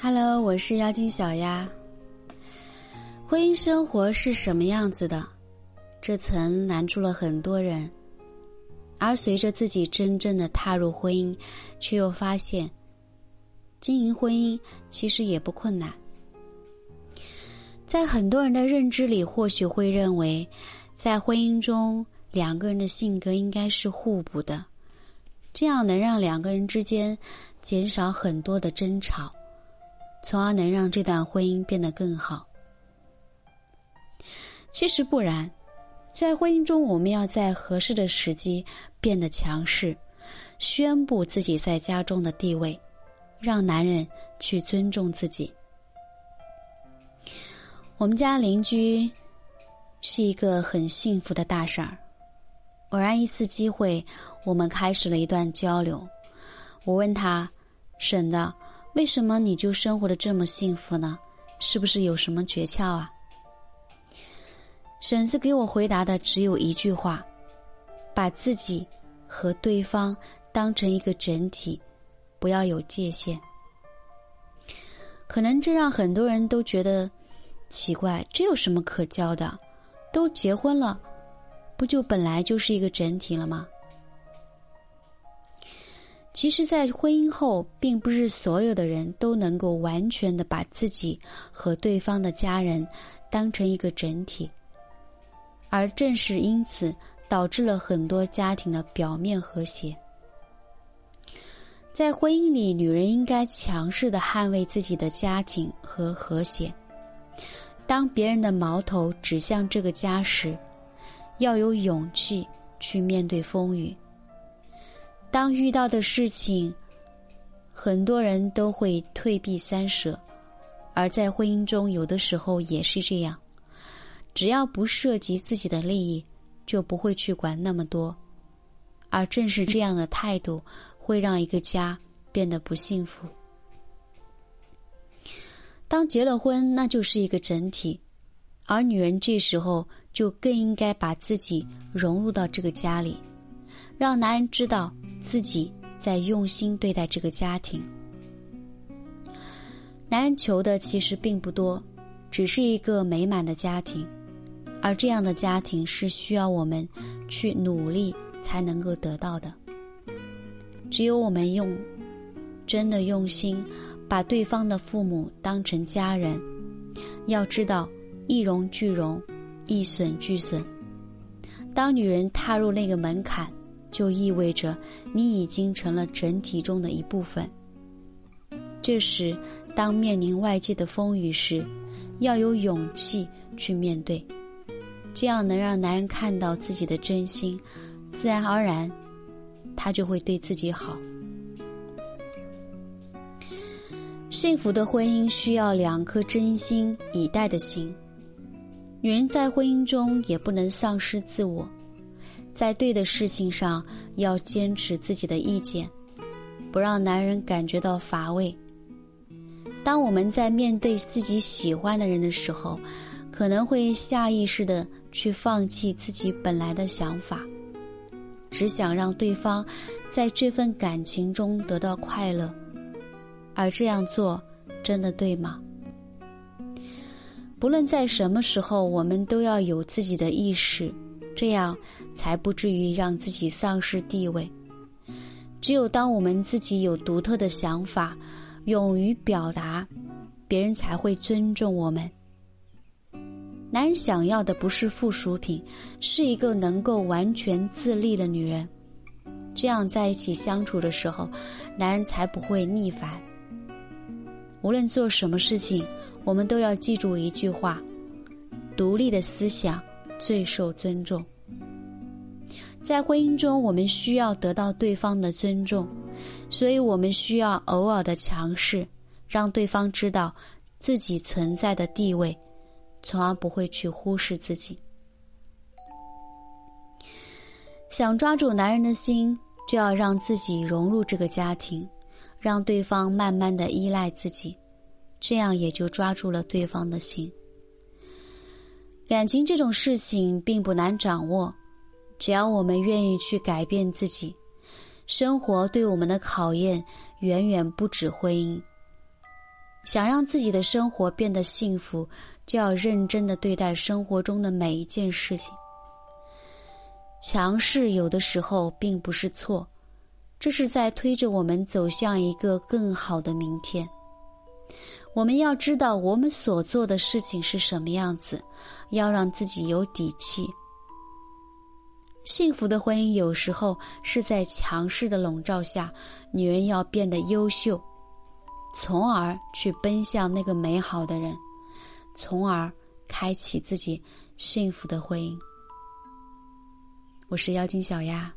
Hello，我是妖精小丫。婚姻生活是什么样子的？这曾难住了很多人。而随着自己真正的踏入婚姻，却又发现，经营婚姻其实也不困难。在很多人的认知里，或许会认为，在婚姻中两个人的性格应该是互补的，这样能让两个人之间减少很多的争吵。从而能让这段婚姻变得更好。其实不然，在婚姻中，我们要在合适的时机变得强势，宣布自己在家中的地位，让男人去尊重自己。我们家邻居是一个很幸福的大婶儿。偶然一次机会，我们开始了一段交流。我问他：“婶子。”为什么你就生活的这么幸福呢？是不是有什么诀窍啊？婶子给我回答的只有一句话：把自己和对方当成一个整体，不要有界限。可能这让很多人都觉得奇怪，这有什么可教的？都结婚了，不就本来就是一个整体了吗？其实，在婚姻后，并不是所有的人都能够完全的把自己和对方的家人当成一个整体，而正是因此，导致了很多家庭的表面和谐。在婚姻里，女人应该强势的捍卫自己的家庭和和谐。当别人的矛头指向这个家时，要有勇气去面对风雨。当遇到的事情，很多人都会退避三舍，而在婚姻中，有的时候也是这样。只要不涉及自己的利益，就不会去管那么多。而正是这样的态度，会让一个家变得不幸福。当结了婚，那就是一个整体，而女人这时候就更应该把自己融入到这个家里，让男人知道。自己在用心对待这个家庭，男人求的其实并不多，只是一个美满的家庭，而这样的家庭是需要我们去努力才能够得到的。只有我们用真的用心，把对方的父母当成家人，要知道一荣俱荣，一损俱损。当女人踏入那个门槛。就意味着你已经成了整体中的一部分。这时，当面临外界的风雨时，要有勇气去面对，这样能让男人看到自己的真心，自然而然，他就会对自己好。幸福的婚姻需要两颗真心以待的心，女人在婚姻中也不能丧失自我。在对的事情上要坚持自己的意见，不让男人感觉到乏味。当我们在面对自己喜欢的人的时候，可能会下意识的去放弃自己本来的想法，只想让对方在这份感情中得到快乐。而这样做真的对吗？不论在什么时候，我们都要有自己的意识。这样才不至于让自己丧失地位。只有当我们自己有独特的想法，勇于表达，别人才会尊重我们。男人想要的不是附属品，是一个能够完全自立的女人。这样在一起相处的时候，男人才不会逆反。无论做什么事情，我们都要记住一句话：独立的思想。最受尊重，在婚姻中，我们需要得到对方的尊重，所以我们需要偶尔的强势，让对方知道自己存在的地位，从而不会去忽视自己。想抓住男人的心，就要让自己融入这个家庭，让对方慢慢的依赖自己，这样也就抓住了对方的心。感情这种事情并不难掌握，只要我们愿意去改变自己。生活对我们的考验远远不止婚姻。想让自己的生活变得幸福，就要认真的对待生活中的每一件事情。强势有的时候并不是错，这是在推着我们走向一个更好的明天。我们要知道我们所做的事情是什么样子，要让自己有底气。幸福的婚姻有时候是在强势的笼罩下，女人要变得优秀。从而去奔向那个美好的人，从而开启自己幸福的婚姻。我是妖精小丫。